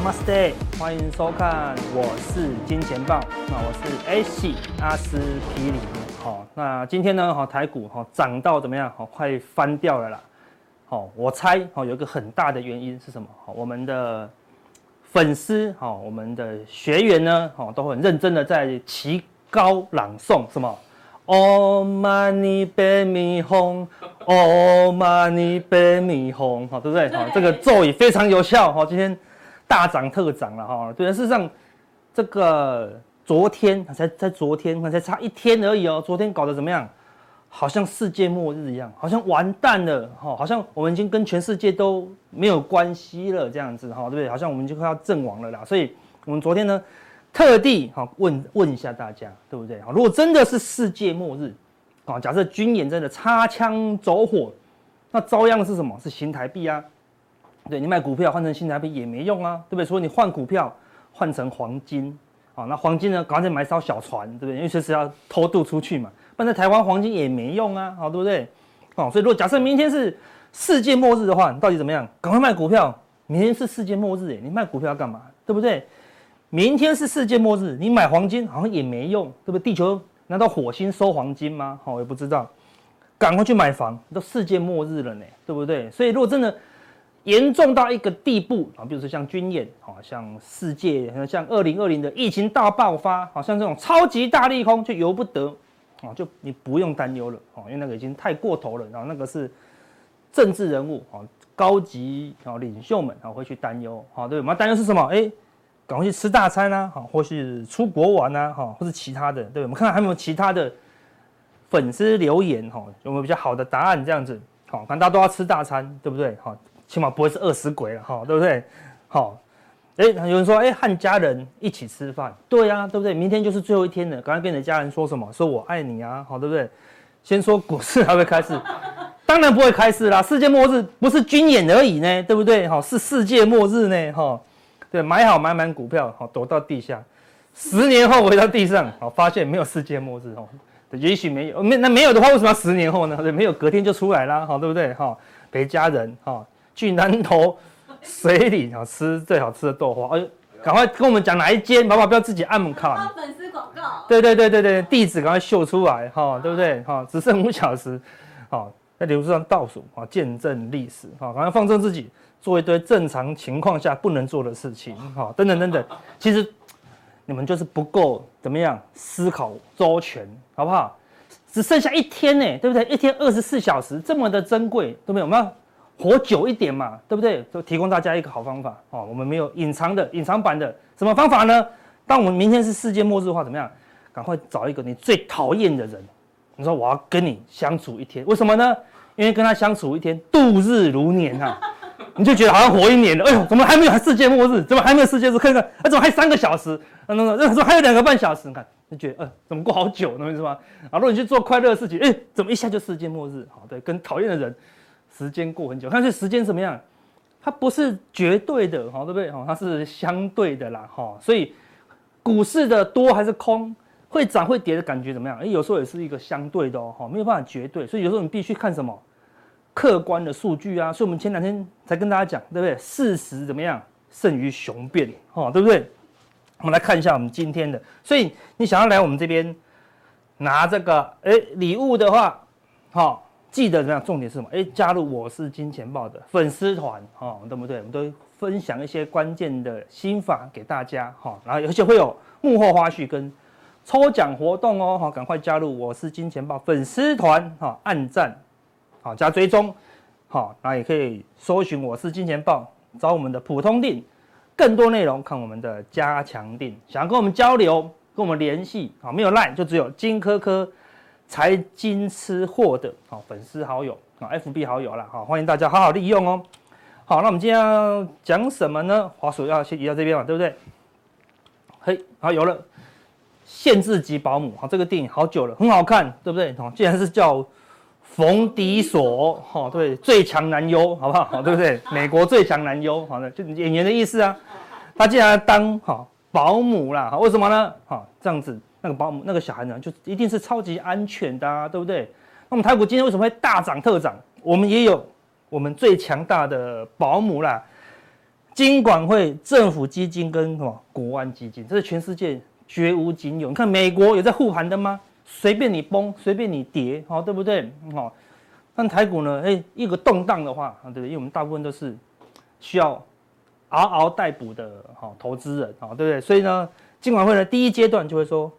Namaste，欢迎收看，我是金钱豹，那我是 A 系阿司匹林。好，那今天呢，哈台股哈涨到怎么样？好，快翻掉了啦。好，我猜好有一个很大的原因是什么？好，我们的粉丝好，我们的学员呢，好都很认真的在齐高朗诵什么？Om mani padme hum，Om mani padme hum，好，对不对？好，这个咒语非常有效。好，今天大涨特涨了哈。对，事实上这个昨天才才昨天才差一天而已哦，昨天搞得怎么样？好像世界末日一样，好像完蛋了哈，好像我们已经跟全世界都没有关系了这样子哈，对不对？好像我们就快要阵亡了啦。所以，我们昨天呢，特地哈问问一下大家，对不对？如果真的是世界末日，啊，假设军演真的擦枪走火，那遭殃的是什么？是新台币啊。对，你买股票换成新台币也没用啊，对不对？所以你换股票换成黄金，啊，那黄金呢，赶紧买艘小船，对不对？因为随时要偷渡出去嘛。放在台湾黄金也没用啊，好，对不对？哦，所以如果假设明天是世界末日的话，你到底怎么样？赶快卖股票！明天是世界末日，哎，你卖股票要干嘛？对不对？明天是世界末日，你买黄金好像也没用，对不对？地球难道火星收黄金吗？好，我也不知道。赶快去买房，都世界末日了呢，对不对？所以如果真的严重到一个地步啊，比如说像军演，好像世界像二零二零的疫情大爆发，好像这种超级大利空就由不得。啊，就你不用担忧了啊，因为那个已经太过头了，然后那个是政治人物啊，高级啊领袖们啊会去担忧，好，对，我们担忧是什么？哎，赶快去吃大餐啊，好，或是出国玩啊，哈，或是其他的，对，我们看看还有没有其他的粉丝留言哈，有没有比较好的答案这样子？好，反正大家都要吃大餐，对不对？好，起码不会是饿死鬼了，哈，对不对？好。哎，有人说，哎，和家人一起吃饭，对呀、啊，对不对？明天就是最后一天了，赶快跟你的家人说什么？说我爱你啊，好，对不对？先说股市还会开市，当然不会开市啦。世界末日不是军演而已呢，对不对？好，是世界末日呢，哈，对，买好买满股票，好，躲到地下，十年后回到地上，好，发现没有世界末日，哦，也许没有，没那没有的话，为什么要十年后呢？对，没有隔天就出来啦，好，对不对？哈，陪家人，哈，去南投。水里啊吃最好吃的豆花，哎，赶快跟我们讲哪一间，宝宝不要自己按卡。发粉丝广告。对对对对对，地址赶快秀出来哈，对不对？哈，只剩五小时，好，在脸书上倒数啊，见证历史，哈，赶快放正自己，做一堆正常情况下不能做的事情，哈，等等等等。其实你们就是不够怎么样思考周全，好不好？只剩下一天呢，对不对？一天二十四小时这么的珍贵，对不对？我们要。活久一点嘛，对不对？就提供大家一个好方法哦。我们没有隐藏的、隐藏版的什么方法呢？当我们明天是世界末日的话，怎么样？赶快找一个你最讨厌的人，你说我要跟你相处一天，为什么呢？因为跟他相处一天，度日如年啊，你就觉得好像活一年了。哎呦，怎么还没有世界末日？怎么还没有世界末日？看看，哎，怎么还有三个小时？那那那，还有两个半小时？你看，你觉得，呃，怎么过好久？懂我意思吗？啊，如果你去做快乐的事情，哎，怎么一下就世界末日？好，对，跟讨厌的人。时间过很久，但是时间怎么样？它不是绝对的，哈，对不对？哈，它是相对的啦，哈。所以股市的多还是空，会涨会跌的感觉怎么样？哎，有时候也是一个相对的哦，哈，没有办法绝对。所以有时候你必须看什么客观的数据啊。所以我们前两天才跟大家讲，对不对？事实怎么样胜于雄辩，哈，对不对？我们来看一下我们今天的。所以你想要来我们这边拿这个哎礼物的话，哈。记得怎样？重点是什么？哎，加入我是金钱豹的粉丝团，哈，对不对？我们都分享一些关键的心法给大家，哈，然后而且会有幕后花絮跟抽奖活动哦，哈，赶快加入我是金钱豹粉丝团，哈，按赞，好加追踪，好，然后也可以搜寻我是金钱豹，找我们的普通錠，更多内容看我们的加强錠，想跟我们交流，跟我们联系，好，没有赖就只有金科科。财经吃货的好粉丝好友啊，FB 好友啦，好，欢迎大家好好利用哦。好，那我们今天要讲什么呢？滑鼠要先移到这边嘛，对不对？嘿，好有了，限制级保姆，好，这个电影好久了，很好看，对不对？好，既然是叫冯迪索，哈，对，最强男优，好不好？好，对不对？美国最强男优，好的，就演员的意思啊。他竟然当好保姆啦，好，为什么呢？好，这样子。那个保姆那个小孩呢，就一定是超级安全的啊，对不对？那么台股今天为什么会大涨特涨？我们也有我们最强大的保姆啦，金管会、政府基金跟什么国安基金，这是全世界绝无仅有。你看美国有在护盘的吗？随便你崩，随便你跌，好，对不对？好，但台股呢？哎，一个动荡的话，啊，对不对？因为我们大部分都是需要嗷嗷待哺的，好，投资人，好，对不对？所以呢，金管会呢，第一阶段就会说，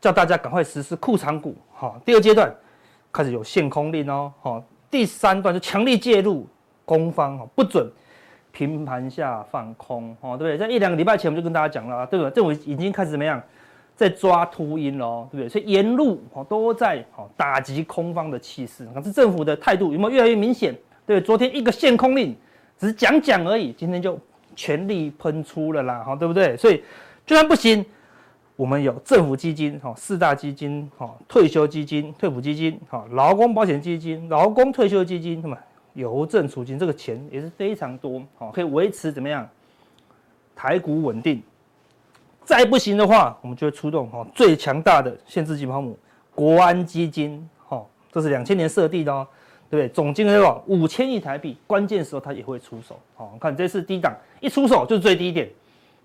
叫大家赶快实施库藏股，好，第二阶段开始有限空令哦，好，第三段就强力介入空方，不准平盘下放空，哦，对不对？在一两个礼拜前我们就跟大家讲了，对不对？政府已经开始怎么样？在抓秃鹰喽，对不对？所以沿路哦都在哦打击空方的气势。可是政府的态度有没有越来越明显？对，昨天一个限空令只是讲讲而已，今天就全力喷出了啦，哈，对不对？所以就算不行，我们有政府基金、哈四大基金、哈退休基金、退抚基金、哈劳工保险基金、劳工退休基金，什么邮政储金，这个钱也是非常多，好，可以维持怎么样？台股稳定。再不行的话，我们就会出动哈最强大的限制级保姆国安基金，哈，这是两千年设定的哦，对不对？总金额有五千亿台币，关键时候它也会出手，好，看这次低档一出手就是最低点，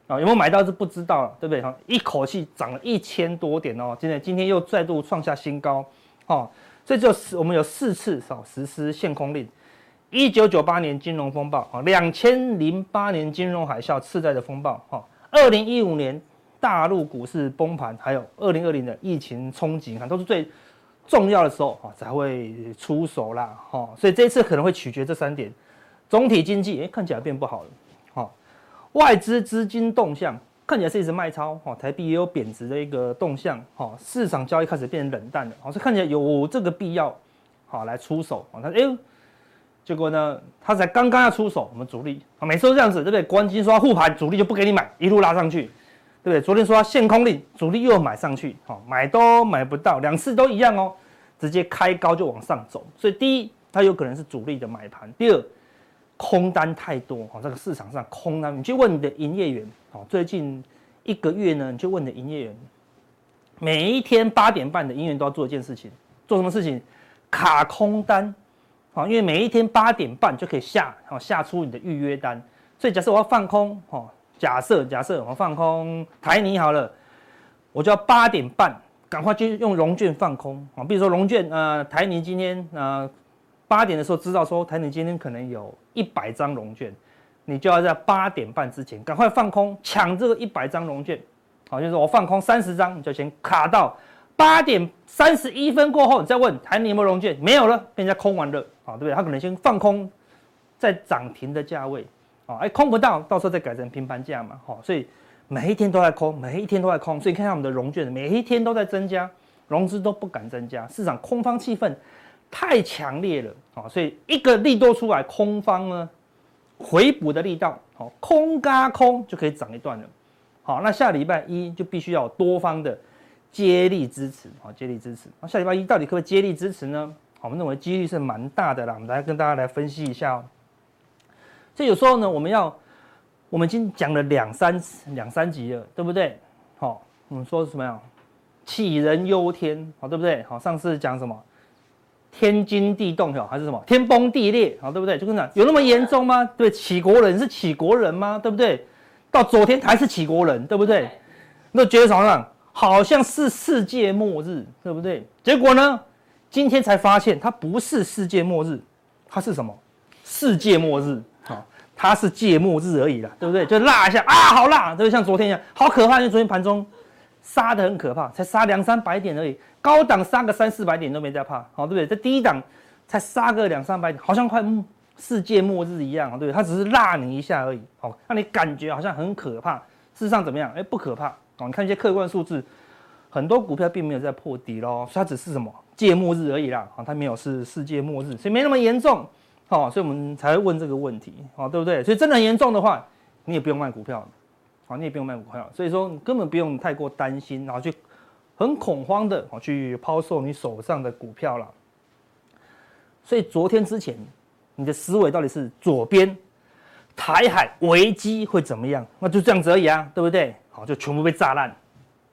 啊，有没有买到是不知道了，对不对？哈，一口气涨了一千多点哦，今天今天又再度创下新高，哦，这就是我们有四次少实施限空令，一九九八年金融风暴啊，两千零八年金融海啸次贷的风暴，哈，二零一五年。大陆股市崩盘，还有二零二零的疫情冲击，看都是最重要的时候才会出手啦，哈，所以这一次可能会取决这三点，总体经济哎看起来变不好了，外资资金动向看起来是一直卖超，哈，台币也有贬值的一个动向，哈，市场交易开始变冷淡了，好，所以看起来有这个必要，好来出手，啊，他哎，结果呢，他才刚刚要出手，我们主力啊，每次都这样子，对不对？关金说护盘，主力就不给你买，一路拉上去。对不对？昨天说限空令，主力又买上去，好，买都买不到，两次都一样哦，直接开高就往上走。所以第一，它有可能是主力的买盘；第二，空单太多，哈，这个市场上空单，你去问你的营业员，哦，最近一个月呢，你去问你的营业员，每一天八点半的营业员都要做一件事情，做什么事情？卡空单，好，因为每一天八点半就可以下，好，下出你的预约单。所以假设我要放空，哈。假设假设我放空台泥好了，我就要八点半赶快去用融券放空啊。比如说融券，呃，台泥今天呃八点的时候知道说台泥今天可能有一百张融券，你就要在八点半之前赶快放空抢这个一百张融券。好，就是我放空三十张，你就先卡到八点三十一分过后，你再问还你有没有融券，没有了，被人家空完了，好，对不对？他可能先放空在涨停的价位。哦，哎，空不到，到时候再改成平盘价嘛，好，所以每一天都在空，每一天都在空，所以你看看我们的融券，每一天都在增加，融资都不敢增加，市场空方气氛太强烈了，啊，所以一个利多出来，空方呢回补的力道，好，空嘎空就可以涨一段了，好，那下礼拜一就必须要多方的接力支持，好，接力支持，那下礼拜一到底可不可以接力支持呢？好，我们认为几率是蛮大的啦，我们来跟大家来分析一下哦。这有时候呢，我们要，我们已经讲了两三两三集了，对不对？好，我们说什么呀？杞人忧天，好，对不对？好，上次讲什么？天惊地动，还是什么？天崩地裂，好，对不对？就跟讲有那么严重吗？对，起国人是起国人吗？对不对？到昨天还是起国人，对不对？那觉得什么样？好像是世界末日，对不对？结果呢，今天才发现它不是世界末日，它是什么？世界末日。它是芥末日而已啦，对不对？就辣一下啊，好辣，对不对？像昨天一样，好可怕。因为昨天盘中杀得很可怕，才杀两三百点而已，高档杀个三四百点都没在怕，好，对不对？这低档才杀个两三百点，好像快世界末日一样，对不对？它只是辣你一下而已，好，让你感觉好像很可怕。事实上怎么样？哎，不可怕。哦，你看一些客观数字，很多股票并没有在破底咯，它只是什么界末日而已啦，它没有是世界末日，所以没那么严重。好，所以我们才会问这个问题，好，对不对？所以真的严重的话，你也不用卖股票，好，你也不用卖股票，所以说你根本不用太过担心，然后去很恐慌的，好去抛售你手上的股票了。所以昨天之前，你的思维到底是左边台海危机会怎么样？那就这样子而已啊，对不对？好，就全部被炸烂，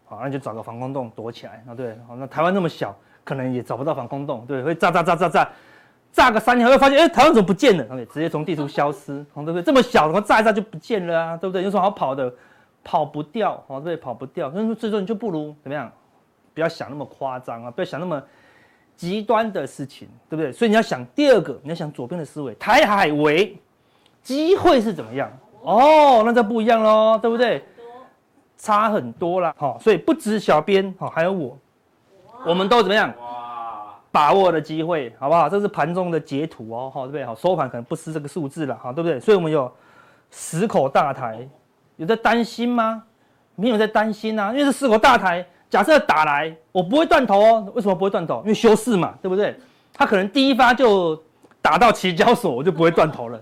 好，那就找个防空洞躲起来，啊，对，好，那台湾那么小，可能也找不到防空洞，对，会炸炸炸炸，炸炸个三年后又发现，哎，台湾怎么不见了？？OK，，直接从地图消失，对不对？这么小，然后炸一炸就不见了啊，对不对？有什么好跑的？跑不掉，对不对？跑不掉，所以说最终你就不如怎么样？不要想那么夸张啊，不要想那么极端的事情，对不对？所以你要想第二个，你要想左边的思维，台海为机会是怎么样？哦，那就不一样喽，对不对？差很多啦，好，所以不止小编，好，还有我，我们都怎么样？把握的机会，好不好？这是盘中的截图哦，好，对不对？好，收盘可能不是这个数字了，好，对不对？所以我们有十口大台，有在担心吗？没有在担心啊，因为这四口大台。假设打来，我不会断头哦。为什么不会断头？因为休市嘛，对不对？他可能第一发就打到期交所，我就不会断头了，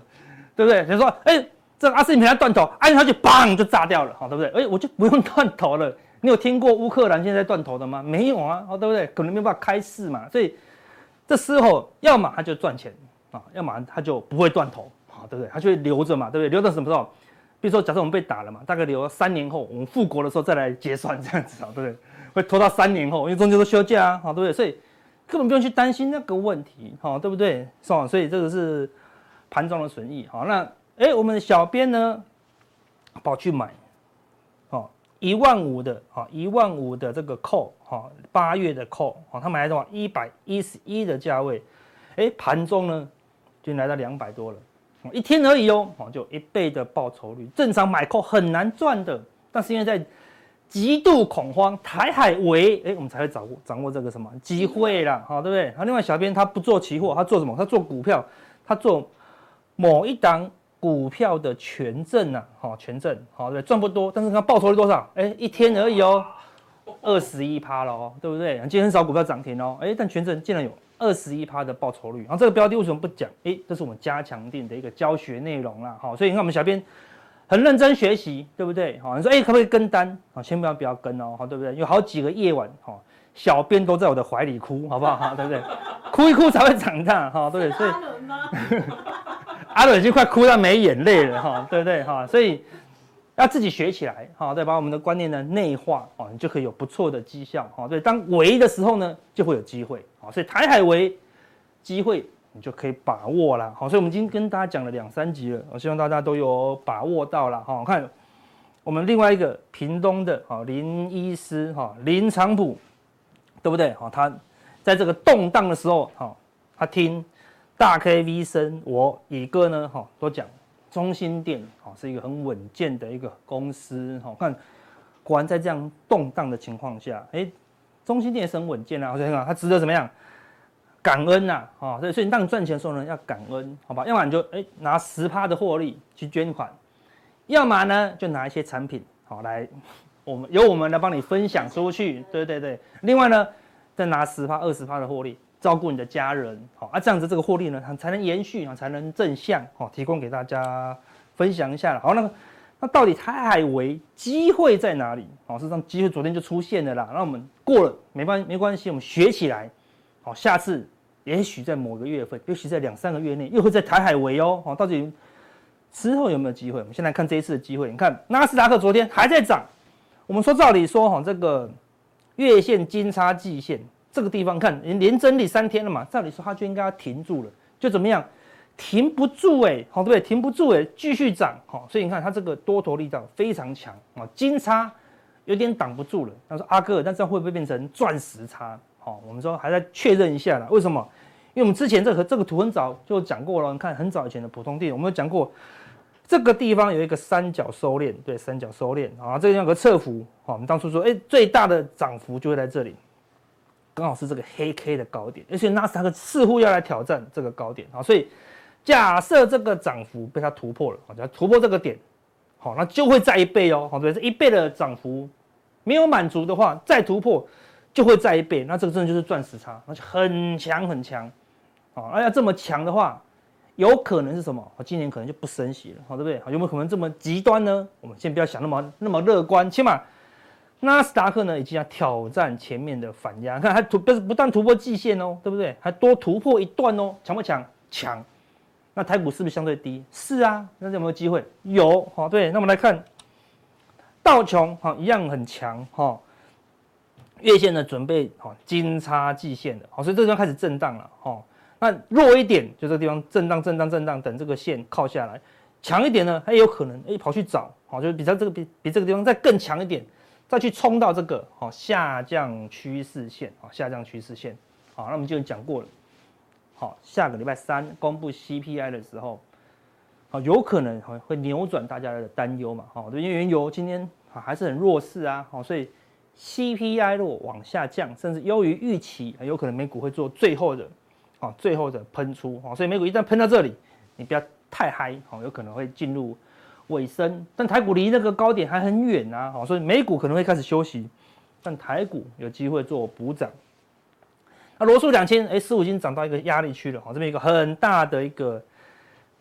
对不对？比如说，哎、这阿司匹林他断头，按下去，砰就炸掉了，好，对不对？哎、我就不用断头了。你有听过乌克兰现在断头的吗？没有啊，哦，对不对？可能没办法开市嘛，所以这时候要么他就赚钱啊，要么他就不会断头，好，对不对？他就会留着嘛，对不对？留到什么时候？比如说，假设我们被打了嘛，大概留三年后，我们复国的时候再来结算，这样子啊，对不对？会拖到三年后，因为中间都休假啊，好，对不对？所以根本不用去担心那个问题，好，对不对？是吧？所以这个是盘中的损益，好，那哎，我们的小编呢，跑去买，一万五的，啊，一万五的这个 call，好，八月的 call，好，他买来的话一百一十一的价位，哎，盘中呢就来到两百多了，一天而已哦，好，就一倍的报酬率，正常买 call 很难赚的，但是因为在极度恐慌，台海围，哎，我们才会掌握掌握这个什么机会啦，好，对不对？好，另外小编他不做期货，他做什么？他做股票，他做某一档股票的权证呐，好，权证，好，对，赚不多，但是它报酬率多少？哎，一天而已哦，二十一趴了哦，对不对？今天很少股票涨停哦，哎，但权证竟然有二十一趴的报酬率，然后这个标的为什么不讲？哎，这是我们加强店的一个教学内容啦，好，所以你看我们小编。很认真学习，对不对？好，你说，哎，可不可以跟单？好，千万不要跟哦，好，对不对？有好几个夜晚，哈，小编都在我的怀里哭，好不好？哈，对不对？哭一哭才会长大，哈，对？所以 阿伦？已经快哭到没眼泪了，哈，对不对？哈，所以要自己学起来，哈，对，把我们的观念呢内化，哦，你就可以有不错的绩效，哈，对。当围的时候呢，就会有机会，好，所以台海危机会。你就可以把握了，好，所以我们今天跟大家讲了两三集了，我希望大家都有把握到了，哈，看我们另外一个屏东的，哈，林医师，哈，林长普，对不对？哈，他在这个动荡的时候，哈，他听大 K V 生，我乙哥呢，哈，都讲中心店，哈，是一个很稳健的一个公司，哈，看果然在这样动荡的情况下，哎，中心店是很稳健啊，我想想，它值得怎么样？感恩呐，啊，所以所以当你赚钱的时候呢，要感恩，好吧？要么你就哎拿十趴的获利去捐款，要么呢就拿一些产品好来，我们由我们来帮你分享出去，对对对。另外呢，再拿十趴、二十趴的获利照顾你的家人，好啊，这样子这个获利呢才能延续啊，才能正向，好提供给大家分享一下了。好，那个那到底台海危机会在哪里？好，事实上机会昨天就出现了啦。那我们过了没关没关系，我们学起来。好，下次也许在某个月份，也许在两三个月内，又会在台海围哦。好，到底之后有没有机会？我们先来看这一次的机会。你看纳斯达克昨天还在涨，我们说照理说哈，这个月线金叉季线这个地方看连整理三天了嘛，照理说它就应该要停住了，就怎么样？停不住哎，好对不对？停不住哎，继续涨。好，所以你看它这个多头力道非常强啊，金叉有点挡不住了。他说阿哥，那这样会不会变成钻石叉？好，我们说还在确认一下啦。为什么？因为我们之前这个这个图很早就讲过了。你看很早以前的普通地，我们有讲过这个地方有一个三角收敛，对，三角收敛啊，这个有个侧幅。好，我们当初说，哎，最大的涨幅就会在这里，刚好是这个黑 K 的高点，而且纳斯达克似乎要来挑战这个高点啊，所以假设这个涨幅被它突破了，好，只要突破这个点，好，那就会再一倍哦，好，对，这一倍的涨幅没有满足的话，再突破。就会再一倍，那这个真的就是钻石叉，而且很强很强，啊，那要这么强的话，有可能是什么？今年可能就不升息了，好，对不对？有没有可能这么极端呢？我们先不要想那么那么乐观，起码纳斯达克呢已经要挑战前面的反压，看还突不是不断突破季线哦，对不对？还多突破一段哦，强不强？强。那台股是不是相对低？是啊，那有没有机会？有，好，对。那我们来看道琼，好，一样很强，哈。月线呢准备好金叉季线的，好，所以这个地方开始震荡了，哦，那弱一点就这个地方震荡震荡震荡，等这个线靠下来，强一点呢，它也有可能哎跑去找，好，就是比较这个比比这个地方再更强一点，再去冲到这个好下降趋势线，好下降趋势线，好，那我们就讲过了，好，下个礼拜三公布 CPI 的时候，好，有可能会会扭转大家的担忧嘛，好，因为原油今天啊还是很弱势啊，好，所以。CPI 如果往下降，甚至优于预期，有可能美股会做最后的，啊，最后的喷出，啊，所以美股一旦喷到这里，你不要太嗨，有可能会进入尾声。但台股离那个高点还很远啊，所以美股可能会开始休息，但台股有机会做补涨。那罗素两千，哎，十五已经涨到一个压力区了，好，这边一个很大的一个。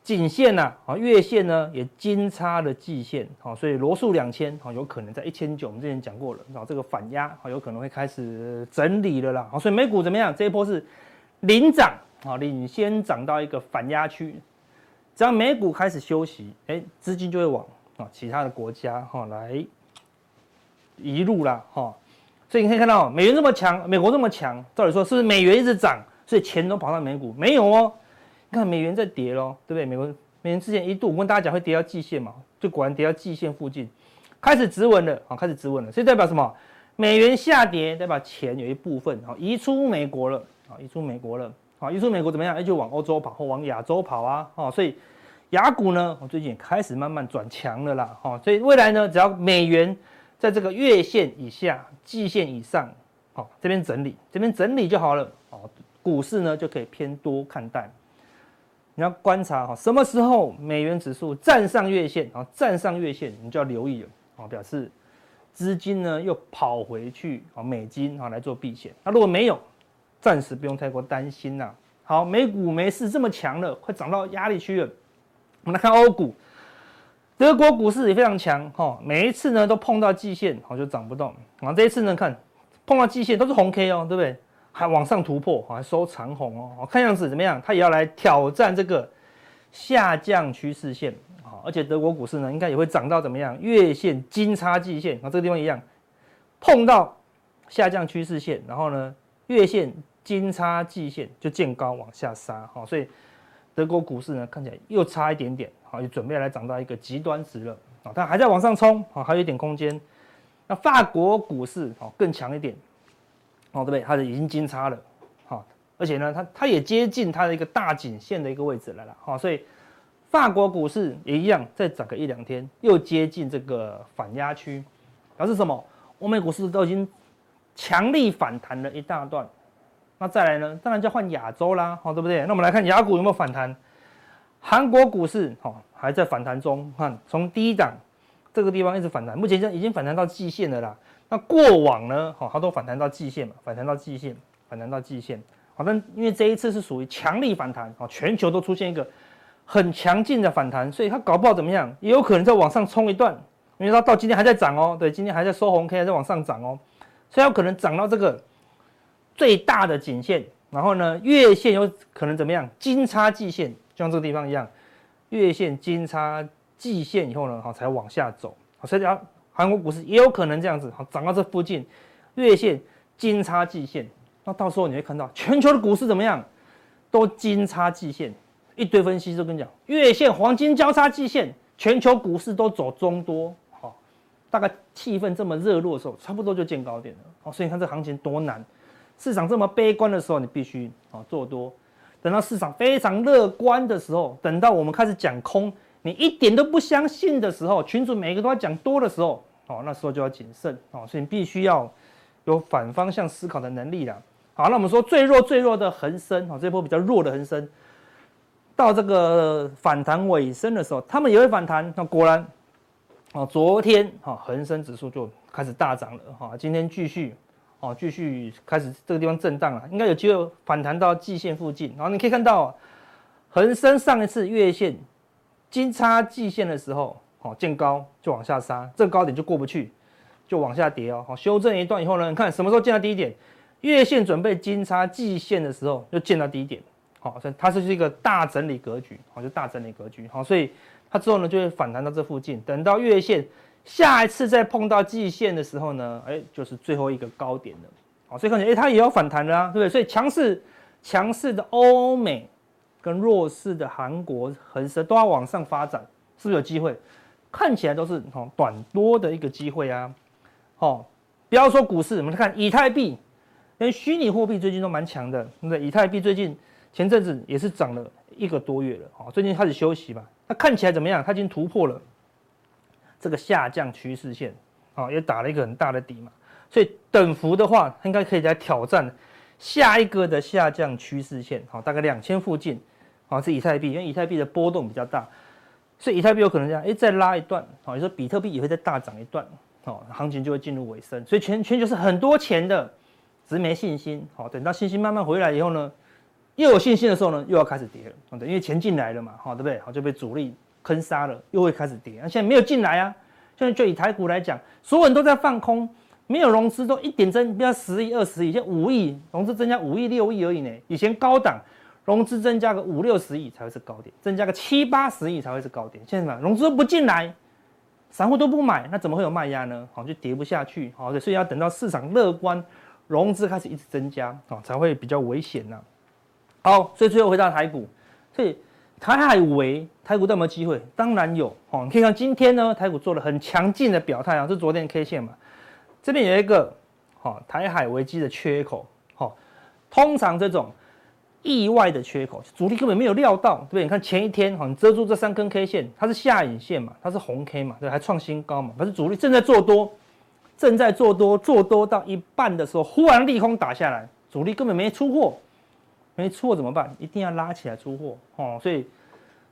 颈线呐，啊，月线呢也金叉了季线，好，所以罗素两千，好，有可能在一千九，我们之前讲过了，然后这个反压，好，有可能会开始整理了啦，好，所以美股怎么样？这一波是领涨，啊，领先涨到一个反压区，只要美股开始休息，哎，资金就会往啊其他的国家哈来移入啦，哈，所以你可以看到美元这么强，美国这么强，照理说是不是美元一直涨，所以钱都跑到美股？没有哦。你看美元在跌喽，对不对？美国美元之前一度我跟大家讲会跌到季线嘛，就果然跌到季线附近，开始止稳了啊，开始止稳了。所以代表什么？美元下跌代表钱有一部分啊移出美国了啊，移出美国了啊，移出美国怎么样？哎，就往欧洲跑或往亚洲跑啊，哦，所以亚股呢，我最近也开始慢慢转强了啦，哈，所以未来呢，只要美元在这个月线以下、季线以上，好，这边整理，这边整理就好了，哦，股市呢就可以偏多看待。你要观察哈，什么时候美元指数站上月线啊？站上月线，你就要留意了啊，表示资金呢又跑回去啊，美金啊来做避险。那如果没有，暂时不用太过担心呐。好，美股没事这么强了，快涨到压力区了。我们来看欧股，德国股市也非常强哈，每一次呢都碰到季线，好就涨不动。然后这一次呢，看碰到季线都是红 K 哦，对不对？还往上突破，还收长红哦。看样子怎么样？它也要来挑战这个下降趋势线啊！而且德国股市呢，应该也会涨到怎么样？月线金叉季线啊，这个地方一样碰到下降趋势线，然后呢，月线金叉季线就见高往下杀哈。所以德国股市呢，看起来又差一点点，好，就准备来涨到一个极端值了啊！它还在往上冲啊，还有一点空间。那法国股市哦更强一点。哦，对不对？它是已经金叉了，好，而且呢，它它也接近它的一个大颈线的一个位置来了，好，所以法国股市也一样，再涨个一两天，又接近这个反压区，表示什么？欧美股市都已经强力反弹了一大段，那再来呢？当然就要换亚洲啦，好，对不对？那我们来看亚股有没有反弹？韩国股市好还在反弹中，看从低档这个地方一直反弹，目前已经反弹到季线了啦。那过往呢？好，它都反弹到季线嘛，反弹到季线，反弹到季线。好，但因为这一次是属于强力反弹，啊，全球都出现一个很强劲的反弹，所以它搞不好怎么样，也有可能再往上冲一段，因为它到今天还在涨哦，对，今天还在收红 K，还在往上涨哦，所以有可能涨到这个最大的颈线，然后呢，月线有可能怎么样，金叉季线，就像这个地方一样，月线金叉季线以后呢，好，才往下走，好，所以要。韩国股市也有可能这样子，好，涨到这附近，月线金叉季线，那到时候你会看到全球的股市怎么样，都金叉季线，一堆分析师都跟你讲，月线黄金交叉季线，全球股市都走中多，好，大概气氛这么热络的时候，差不多就见高点了，好，所以你看这行情多难，市场这么悲观的时候，你必须啊做多，等到市场非常乐观的时候，等到我们开始讲空，你一点都不相信的时候，群主每个都要讲多的时候。哦，那时候就要谨慎哦，所以你必须要有反方向思考的能力啦。好，那我们说最弱最弱的恒生，哦，这波比较弱的恒生，到这个反弹尾声的时候，他们也会反弹。那果然，哦，昨天哈恒生指数就开始大涨了哈，今天继续哦，继续开始这个地方震荡了，应该有机会反弹到季线附近。然后你可以看到，恒生上一次月线金叉季线的时候。好，见高就往下杀，这个高点就过不去，就往下跌哦。好，修正一段以后呢，你看什么时候见到低点？月线准备金叉季线的时候，就见到低点。好，所以它是一个大整理格局，好，就大整理格局。好，所以它之后呢就会反弹到这附近，等到月线下一次再碰到季线的时候呢，哎，就是最后一个高点了。好，所以看起来，哎，它也要反弹了啊，对不对？所以强势强势的欧美跟弱势的韩国恒生都要往上发展，是不是有机会？看起来都是哦短多的一个机会啊。哦，不要说股市，我们看以太币，连虚拟货币最近都蛮强的，对不对？以太币最近前阵子也是涨了一个多月了，哦，最近开始休息吧。它看起来怎么样？它已经突破了这个下降趋势线，啊，也打了一个很大的底嘛。所以等幅的话，应该可以来挑战下一个的下降趋势线，好，大概两千附近，啊，是以太币，因为以太币的波动比较大，所以以太币有可能这样，哎，再拉一段，好，有时候比特币也会再大涨一段，好，行情就会进入尾声。所以全全球是很多钱的，只是没信心，好，等到信心慢慢回来以后呢？又有信心的时候呢，又要开始跌了，对，因为钱进来了嘛，好，对不对？好，就被主力坑杀了，又会开始跌。那现在没有进来啊，现在就以台股来讲，所有人都在放空，没有融资，都一点增，不要十亿、二十亿，现在五亿融资增加五亿、六亿而已呢。以前高档融资增加个五六十亿才会是高点，增加个七八十亿才会是高点。现在什么，融资都不进来，散户都不买，那怎么会有卖压呢？好，就跌不下去，好，所以要等到市场乐观，融资开始一直增加，好，才会比较危险呐。好，所以最后回到台股，所以台海围台股都有没有机会？当然有哦。你可以看今天呢，台股做了很强劲的表态啊，是昨天 K 线嘛。这边有一个哦，台海危机的缺口，哦，通常这种意外的缺口，主力根本没有料到，对不对？你看前一天哈，你遮住这三根 K 线，它是下影线嘛，它是红 K 嘛，对，还创新高嘛，可是主力正在做多，正在做多，做多到一半的时候，忽然利空打下来，主力根本没出货。没出货怎么办？一定要拉起来出货哦。所以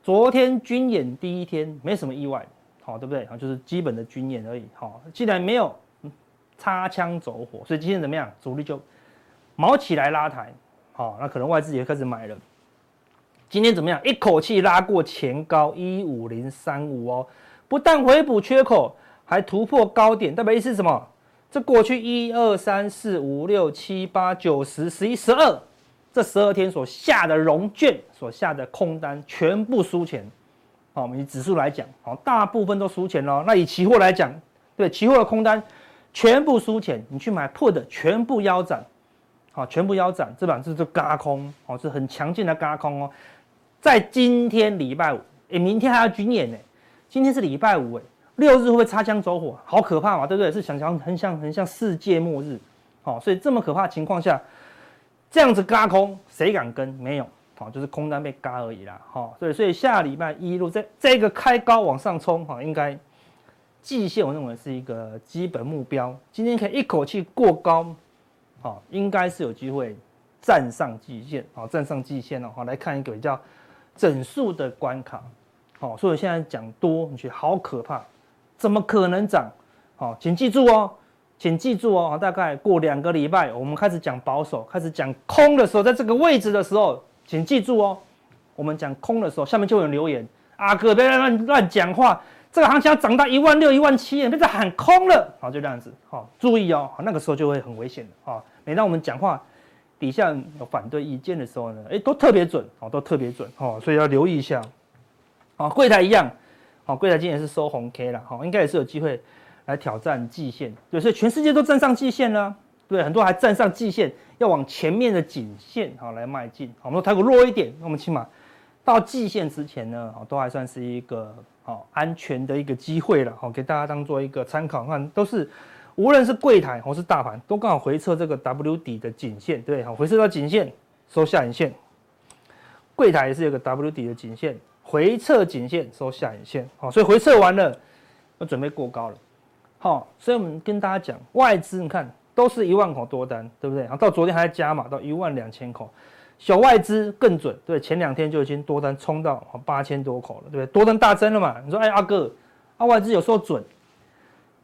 昨天军演第一天没什么意外，好，对不对？好，就是基本的军演而已。好，既然没有擦枪走火，所以今天怎么样？主力就卯起来拉抬，好，那可能外资也开始买了。今天怎么样？一口气拉过前高一五零三五哦，不但回补缺口，还突破高点，代表意思是什么？这过去一二三四五六七八九十十一十二。这十二天所下的融券，所下的空单全部输钱，好，我们以指数来讲，好，大部分都输钱喽。那以期货来讲，对，期货的空单全部输钱，你去买 put 的全部腰斩，好，全部腰斩，这板是就轧空，好，是很强劲的轧空哦。在今天礼拜五，哎，明天还要军演呢，今天是礼拜五，哎，六日会不会擦枪走火？好可怕嘛，对不对？是想想很像很像世界末日，好，所以这么可怕的情况下。这样子轧空，谁敢跟？没有，好，就是空单被轧而已啦，哈，所以所以下礼拜一路在这个开高往上冲，哈，应该季线我认为是一个基本目标。今天可以一口气过高，好，应该是有机会站上季线，好，站上季线了，好，来看一个比较整数的关卡，好，所以现在讲多，你觉得好可怕，怎么可能涨？好，请记住哦。请记住哦，大概过两个礼拜，我们开始讲保守，开始讲空的时候，在这个位置的时候，请记住哦，我们讲空的时候，下面就有留言，阿哥别乱乱讲话，这个行情要涨到一万六、一万七，别再喊空了，好，就这样子，好，注意哦，那个时候就会很危险的啊。每当我们讲话底下有反对意见的时候呢，哎，都特别准，哦，都特别准，哦，所以要留意一下，啊，柜台一样，好，柜台今天是收红 K 了，好，应该也是有机会。来挑战季线，对，所以全世界都站上季线了，对，很多还站上季线，要往前面的颈线好来迈进。好，我们说台股弱一点，那我们起码到季线之前呢，好，都还算是一个好安全的一个机会了，好，给大家当做一个参考。看，都是无论是柜台或是大盘，都刚好回撤这个 W 底的颈线，对，好，回撤到颈线收下影线。柜台也是有个 W 底的颈线，回撤颈线收下影线，好，所以回撤完了，要准备过高了。好，所以我们跟大家讲，外资你看都是一万口多单，对不对？然后到昨天还在加码到一万两千口，小外资更准，对，前两天就已经多单冲到八千多口了，对不对？多单大增了嘛？你说，哎，阿哥，啊，外资有时候准，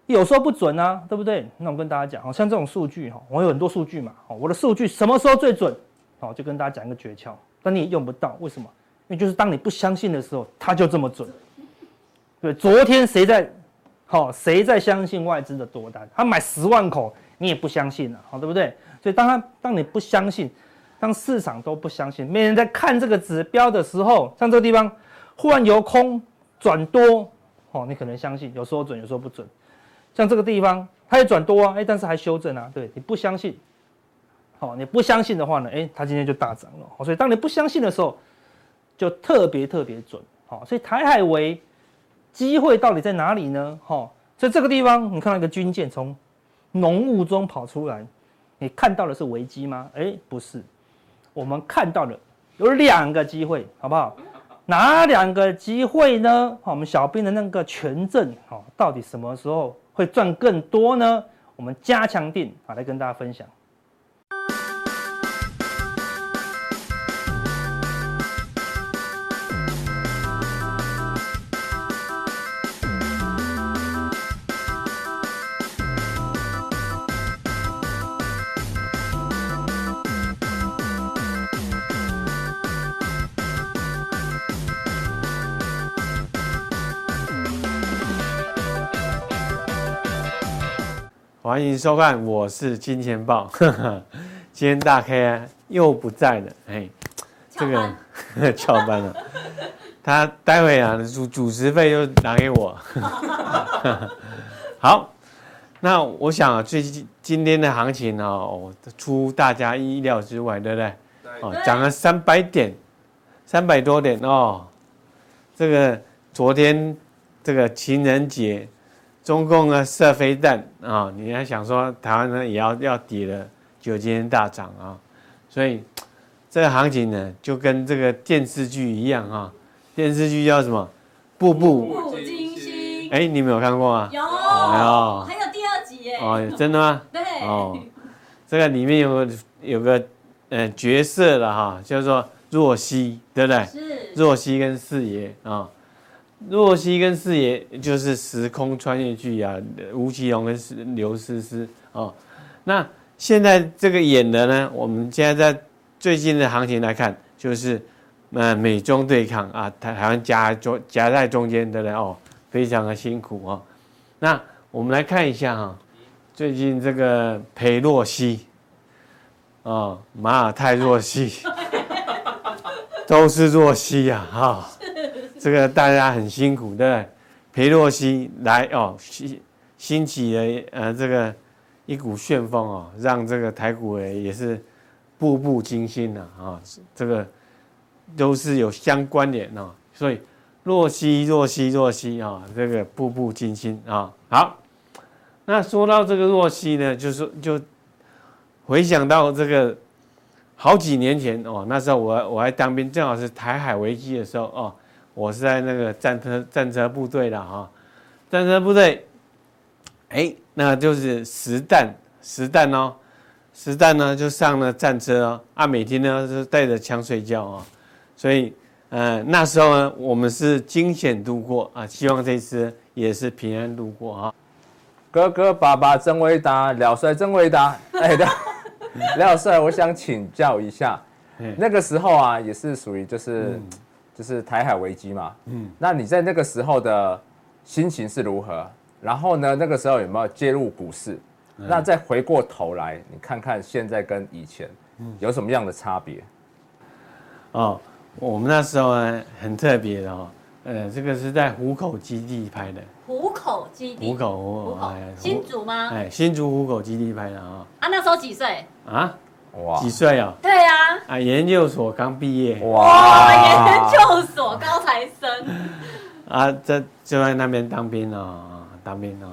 有时候不准啊，对不对？那我跟大家讲，好像这种数据哈，我有很多数据嘛，好我的数据什么时候最准？好，就跟大家讲一个诀窍，但你也用不到，为什么？因为就是当你不相信的时候，它就这么准。对，昨天谁在？好，谁在相信外资的多单？他买十万口，你也不相信了，好，对不对？所以当他当你不相信，当市场都不相信，没人在看这个指标的时候，像这个地方忽然由空转多，哦，你可能相信，有时候准，有时候不准。像这个地方，它也转多啊，哎，但是还修正啊，对，你不相信，好，你不相信的话呢，哎，它今天就大涨了。所以当你不相信的时候，就特别特别准。好，所以台海为机会到底在哪里呢？哈，所以这个地方，你看到一个军舰从浓雾中跑出来，你看到的是危机吗？哎，不是，我们看到的有两个机会，好不好？哪两个机会呢？我们小兵的那个权证，好，到底什么时候？会赚更多呢？我们加强錠啊，来跟大家分享。欢迎收看，我是金钱豹。今天大 K 啊又不在了，哎，这个 翘班了。他待会啊主主持费又拿给我。好，那我想啊，最近今天的行情哦，出大家意料之外，对不对？哦，涨了三百点，三百多点哦。这个昨天这个情人节。中共呢射飞弹啊，你还想说台湾呢也要要跌了，就今天大涨啊，所以这个行情呢就跟这个电视剧一样啊，电视剧叫什么？步步惊心。哎，你们有看过吗？有，还有第二集耶。哦，真的吗？对。哦，这个里面有个有个呃角色了哈，叫做若曦，对不对？是。若曦跟四爷啊。若曦跟四爷就是时空穿越剧啊，吴奇隆跟刘诗诗哦。那现在这个演的呢，我们现在在最近的行情来看，就是呃美中对抗啊，台台湾夹中夹在中间的人哦，非常的辛苦哦。那我们来看一下哈、最近这个裴若曦哦，马尔泰若曦，都是若曦呀哈。这个大家很辛苦，对不对？裴洛西来哦，兴兴起了呃这个一股旋风哦，让这个台股诶也是步步惊心呐啊，这个都是有相关联哦，所以若曦若曦若曦啊，这个步步惊心啊。好，那说到这个若曦呢，就是就回想到这个好几年前哦，那时候我我还当兵，正好是台海危机的时候哦。我是在那个战车战车部队的哈，战车部队，哎，那就是实弹实弹哦，实弹呢就上了战车哦，啊，每天呢是带着枪睡觉哦，所以，呃，那时候呢我们是惊险度过啊，希望这次也是平安度过啊。哥哥爸爸真伟大，廖帅真伟大，哎的，廖帅，我想请教一下，那个时候啊也是属于就是。嗯就是台海危机嘛，嗯，那你在那个时候的心情是如何？然后呢，那个时候有没有介入股市？嗯、那再回过头来，你看看现在跟以前，有什么样的差别？哦，我们那时候呢很特别的哦，呃，这个是在湖口基地拍的。湖口基地。湖口湖口，新竹吗？哎，新竹湖口基地拍的啊、哦。啊，那时候几岁？啊？哇，几岁啊？对啊，啊，研究所刚毕业。哇，研究所高材生。啊，在就在那边当兵哦，当兵哦。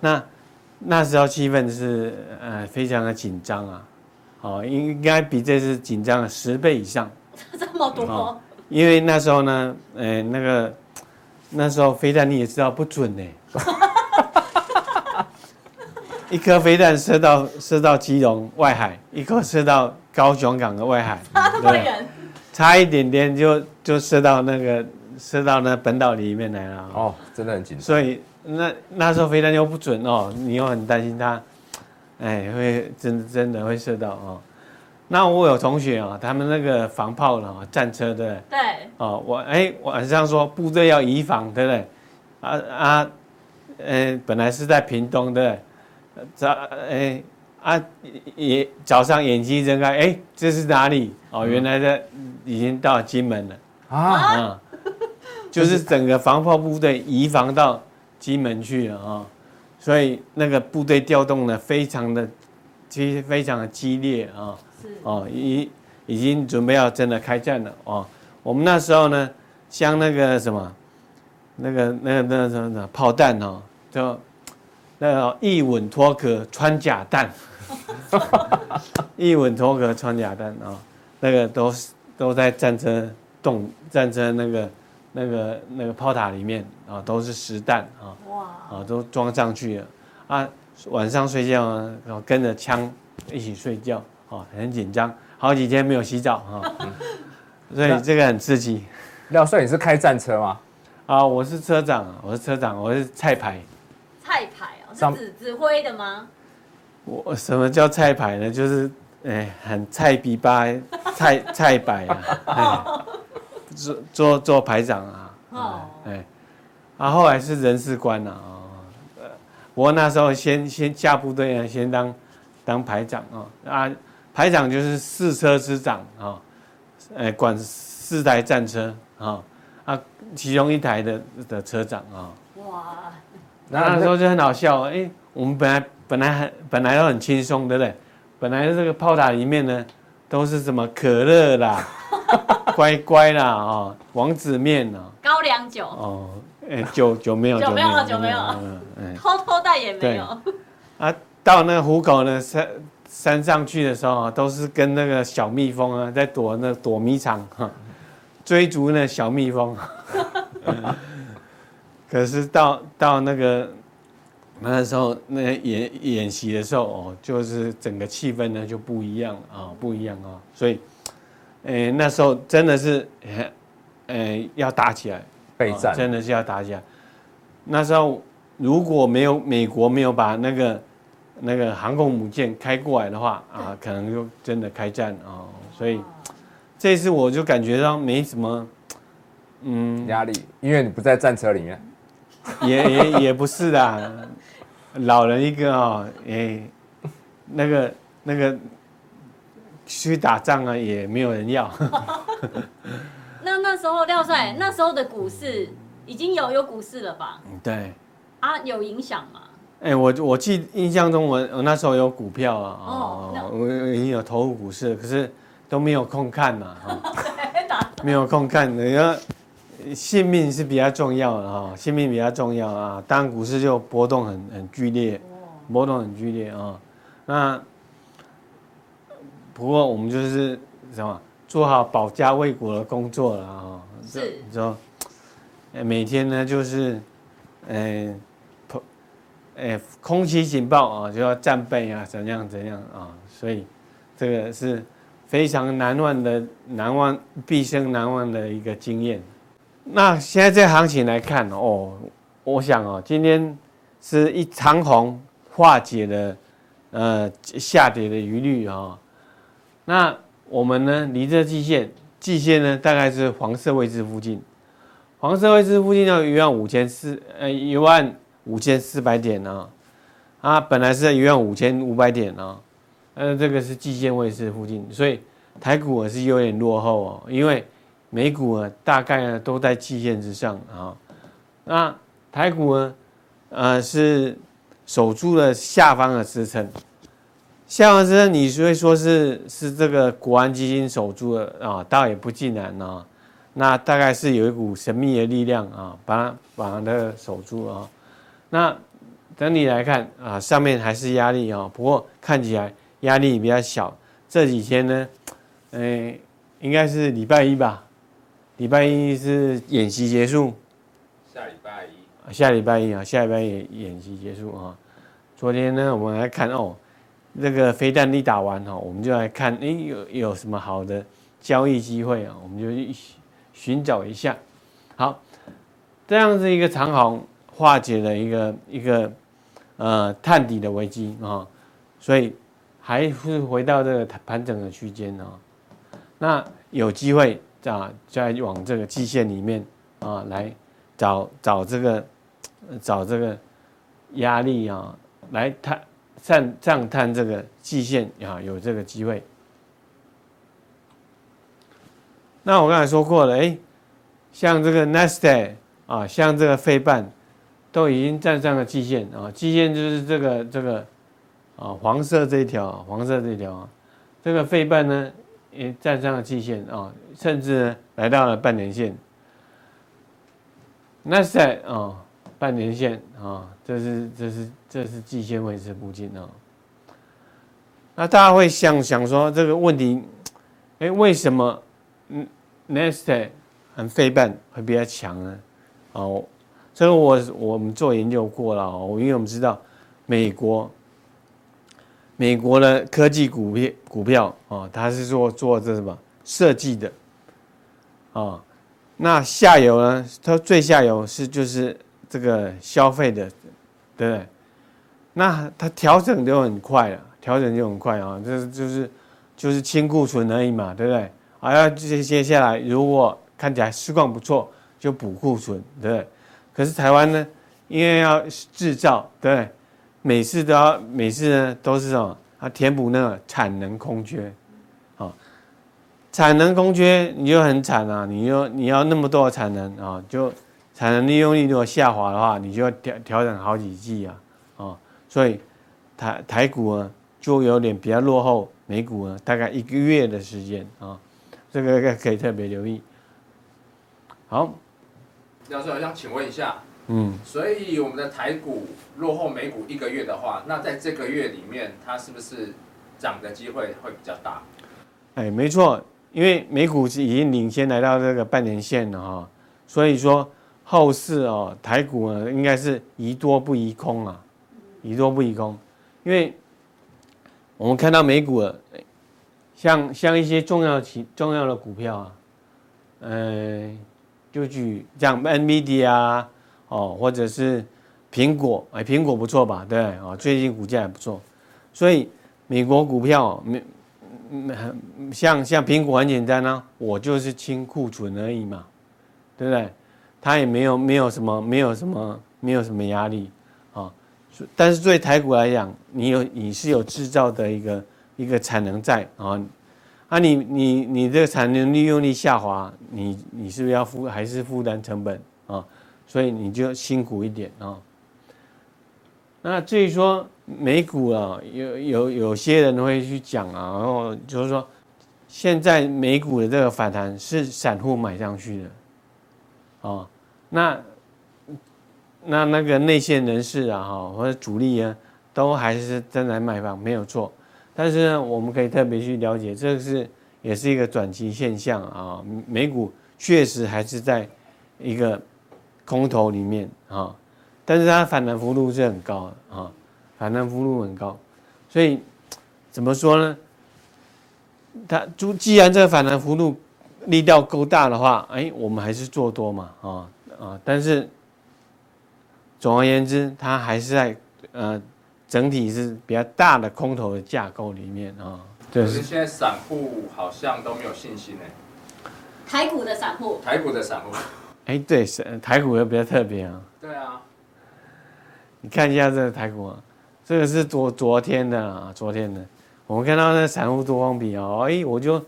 那那时候气氛是呃非常的紧张啊，哦，应应该比这次紧张了十倍以上。这么多？因为那时候呢，呃，那个那时候飞弹你也知道不准呢。一颗飞弹射到射到基隆外海，一颗射到高雄港的外海，差那么远，差一点点就就射到那个射到那本岛里面来了。哦，真的很紧张。所以那那时候飞弹又不准哦，你又很担心它，哎，会真真的会射到哦。那我有同学啊、哦，他们那个防炮的哦，战车对不对？对。哦，我哎晚上说部队要移防对不对？啊啊，嗯、呃，本来是在屏东对不对？早哎啊也早上眼睛睁开哎，这是哪里？哦，原来的已经到金门了啊！就是整个防炮部队移防到金门去了啊，所以那个部队调动呢，非常的，其实非常的激烈啊，是哦，已已经准备要真的开战了哦。我们那时候呢，像那个什么，那个那个那个什么炮弹哦，就那个一吻脱壳穿甲弹，一吻脱壳穿甲弹啊，那个都是都在战车洞战车那个。那个那个炮塔里面啊，都是实弹啊，哇，啊都装上去了啊。晚上睡觉呢，然后跟着枪一起睡觉啊，很紧张，好几天没有洗澡啊，所以这个很刺激。廖帅，你是开战车吗？啊，我是车长，我是车长，我是菜牌。菜排指指挥的吗？我什么叫菜牌呢？就是哎，很菜逼吧，菜菜摆啊。做做做排长啊，哦，哎，啊，后来是人事官啊，呃，我那时候先先下部队啊，先当当排长啊，啊，排长就是四车之长啊，哎，管四台战车啊，啊，其中一台的的车长啊，哇，那那时候就很好笑，哎，我们本来本来很本来都很轻松，对不对？本来这个炮塔里面呢，都是什么可乐啦。乖乖啦啊，王子面啊，高粱酒哦，哎，酒酒没有，酒没有了，酒没有，偷偷带也没有。啊，到那个虎口呢山山上去的时候啊，都是跟那个小蜜蜂啊在躲那躲迷藏哈，追逐那小蜜蜂。可是到到那个那时候那演演习的时候哦，就是整个气氛呢就不一样啊，不一样啊，所以。诶，那时候真的是，诶，要打起来，备战，真的是要打起来。那时候如果没有美国没有把那个那个航空母舰开过来的话，啊，可能就真的开战啊。所以这次我就感觉到没什么，嗯，压力，因为你不在战车里面，也也也不是的，老人一个啊，哎，那个那个。去打仗啊，也没有人要。那那时候廖帅，那时候的股市已经有有股市了吧？对。啊，有影响吗？哎、欸，我我记印象中我，我我那时候有股票啊，哦，我已经有投入股市，可是都没有空看嘛，哈，没有空看，人家性命是比较重要的哈，性命比较重要啊。当然股市就波动很很剧烈，波动很剧烈啊，那。不过我们就是什么做好保家卫国的工作了啊！是，你说，每天呢就是，嗯，空袭警报啊，就要战备啊，怎样怎样啊，所以这个是非常难忘的、难忘毕生难忘的一个经验。那现在这行情来看哦，我想哦，今天是一长红化解了呃下跌的余虑啊。那我们呢？离这季线，季线呢大概是黄色位置附近，黄色位置附近要一万五千四，呃，一万五千四百点呢，啊，本来是在一万五千五百点呢，呃，这个是季线位置附近，所以台股是有点落后哦，因为美股啊大概呢都在季线之上啊，那台股呢，呃，是守住了下方的支撑。下方支撑，你会说是是这个国安基金守住了啊，倒也不尽然啊。那大概是有一股神秘的力量啊，把它把它守住啊。那整体来看啊，上面还是压力啊，不过看起来压力比较小。这几天呢，诶，应该是礼拜一吧？礼拜一是演习结束。下礼拜一。下礼拜一啊，下礼拜一演习结束啊。昨天呢，我们来看哦。这个飞弹一打完哈，我们就来看，哎，有有什么好的交易机会啊？我们就去寻找一下。好，这样子一个长虹化解了一个一个呃探底的危机啊，所以还是回到这个盘整的区间啊。那有机会啊，再往这个季线里面啊来找找这个找这个压力啊来探。上上探这个季线啊，有这个机会。那我刚才说过了，哎，像这个 Nasdaq 啊，像这个费半，都已经站上了季线啊，季线就是这个这个啊黄色这一条，黄色这一条啊，这个费半呢也站上了季线啊，甚至来到了半年线。Nasdaq 啊，半年线啊，这是这是这是季线位置附近啊。那大家会想想说这个问题，哎，为什么嗯 Nasdaq 和费半会比较强呢？哦，这个我我们做研究过了哦，因为我们知道美国美国的科技股票股票啊，它是做做这什么设计的啊。那下游呢？它最下游是就是这个消费的，对不对？那它调整就很快了，调整就很快啊，这就是就是清库存而已嘛，对不对？啊，要接接下来如果看起来市况不错，就补库存，对不对？可是台湾呢，因为要制造，对不对？每次都要每次呢都是什么？啊，填补那个产能空缺。啊产能空缺你就很惨啊！你又你要那么多产能啊，就产能利用率如果下滑的话，你就要调调整好几季啊啊！所以台台股啊就有点比较落后美股啊，大概一个月的时间啊，这个可以特别留意。好，教授，我想请问一下，嗯，所以我们的台股落后美股一个月的话，那在这个月里面，它是不是涨的机会会比较大？哎，没错。因为美股是已经领先来到这个半年线了哈，所以说后市哦，台股呢应该是宜多不宜空啊，宜多不宜空。因为我们看到美股了，像像一些重要其重要的股票啊，呃，就举像 NVIDIA 啊，哦，或者是苹果，哎，苹果不错吧？对，哦，最近股价也不错，所以美国股票没。像像苹果很简单、啊，我就是清库存而已嘛，对不对？它也没有没有什么没有什么没有什么压力啊。但是对台股来讲，你有你是有制造的一个一个产能在啊，啊你你你这个产能利用率下滑，你你是不是要负还是负担成本啊？所以你就辛苦一点啊。那至于说。美股啊，有有有些人会去讲啊，然后就是说，现在美股的这个反弹是散户买上去的，哦，那那那个内线人士啊，哈，或者主力啊，都还是正在卖方，没有错。但是呢，我们可以特别去了解，这是也是一个短期现象啊。美股确实还是在一个空头里面啊，但是它反弹幅度是很高的啊。反弹幅度很高，所以怎么说呢？它就既然这个反弹幅度力道够大的话，哎，我们还是做多嘛，啊啊！但是总而言之，它还是在呃整体是比较大的空头的架构里面啊。对可是现在散户好像都没有信心呢。台股的散户，台股的散户，哎，对，是台股又比较特别啊。对啊，你看一下这个台股啊。这个是昨昨天的啊，昨天的，我们看到那散户多方比哦，哎，我就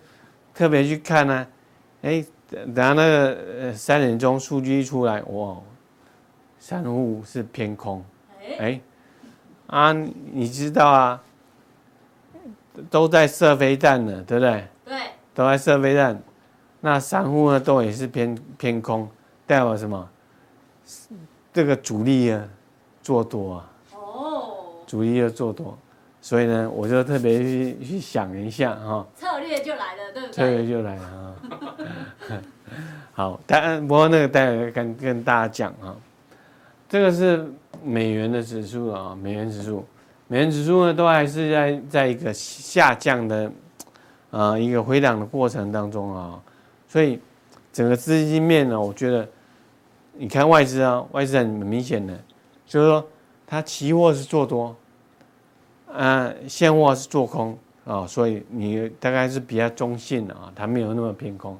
特别去看呢，哎，等下那个呃三点钟数据一出来，哇，散户是偏空，哎，啊，你知道啊，都在射飞弹呢，对不对？对，都在射飞弹，那散户呢都也是偏偏空，代表什么？这个主力啊做多啊。哦主力要做多，所以呢，我就特别去去想一下哈。策略就来了，对不对？策略就来了哈。好，但不过那个待会跟跟大家讲哈，这个是美元的指数啊，美元指数，美元指数呢都还是在在一个下降的，呃，一个回档的过程当中啊，所以整个资金面呢，我觉得你看外资啊，外资很明显的，就是说它期货是做多。呃，现货是做空啊、哦，所以你大概是比较中性的啊，它没有那么偏空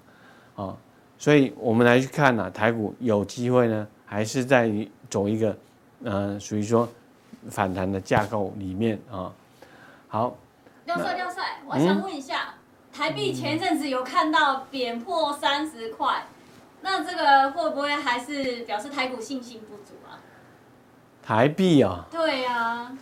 啊、哦，所以我们来去看呢、啊，台股有机会呢，还是在走一个呃，属于说反弹的架构里面啊、哦。好，廖帅，廖帅，我想问一下，嗯、台币前阵子有看到贬破三十块，那这个会不会还是表示台股信心不足啊？台币啊、哦？对呀、啊。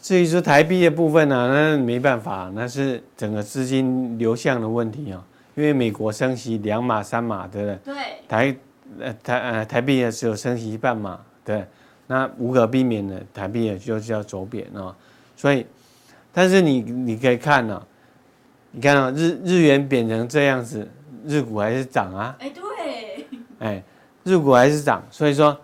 至于说台币的部分呢、啊，那没办法，那是整个资金流向的问题啊。因为美国升息两码三码，对不对？对。台呃台呃台币也只有升息半码，对。那无可避免的，台币也就是要走贬啊。所以，但是你你可以看呢、啊，你看啊，日日元贬成这样子，日股还是涨啊。哎，对。哎，日股还是涨，所以说，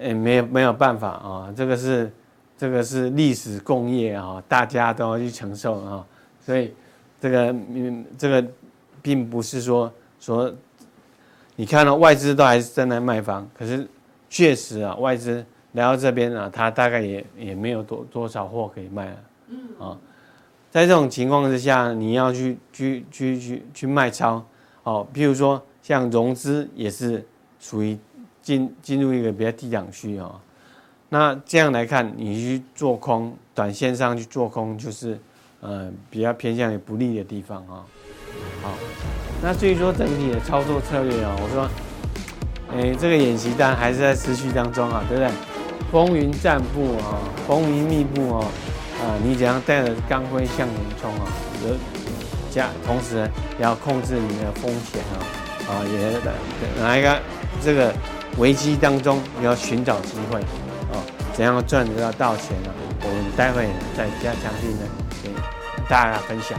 哎，没有没有办法啊，这个是这个是历史共业啊，大家都要去承受啊。所以，这个嗯这个。并不是说说，你看到外资都还是在那卖房，可是确实啊，外资来到这边啊，他大概也也没有多多少货可以卖了。嗯啊，在这种情况之下，你要去去去去去卖超哦，譬如说像融资也是属于进进入一个比较低档区哦。那这样来看，你去做空，短线上去做空，就是呃比较偏向于不利的地方啊。好，那至于说整体的操作策略啊，我说，哎，这个演习单还是在持续当中啊，对不对？风云战布啊，风云密布哦，啊，你怎样带着钢盔向前冲啊？有加，同时呢，要控制你的风险啊，啊，也哪一个这个危机当中你要寻找机会啊？怎样赚得到钱呢？我们待会再加强力的给大家分享。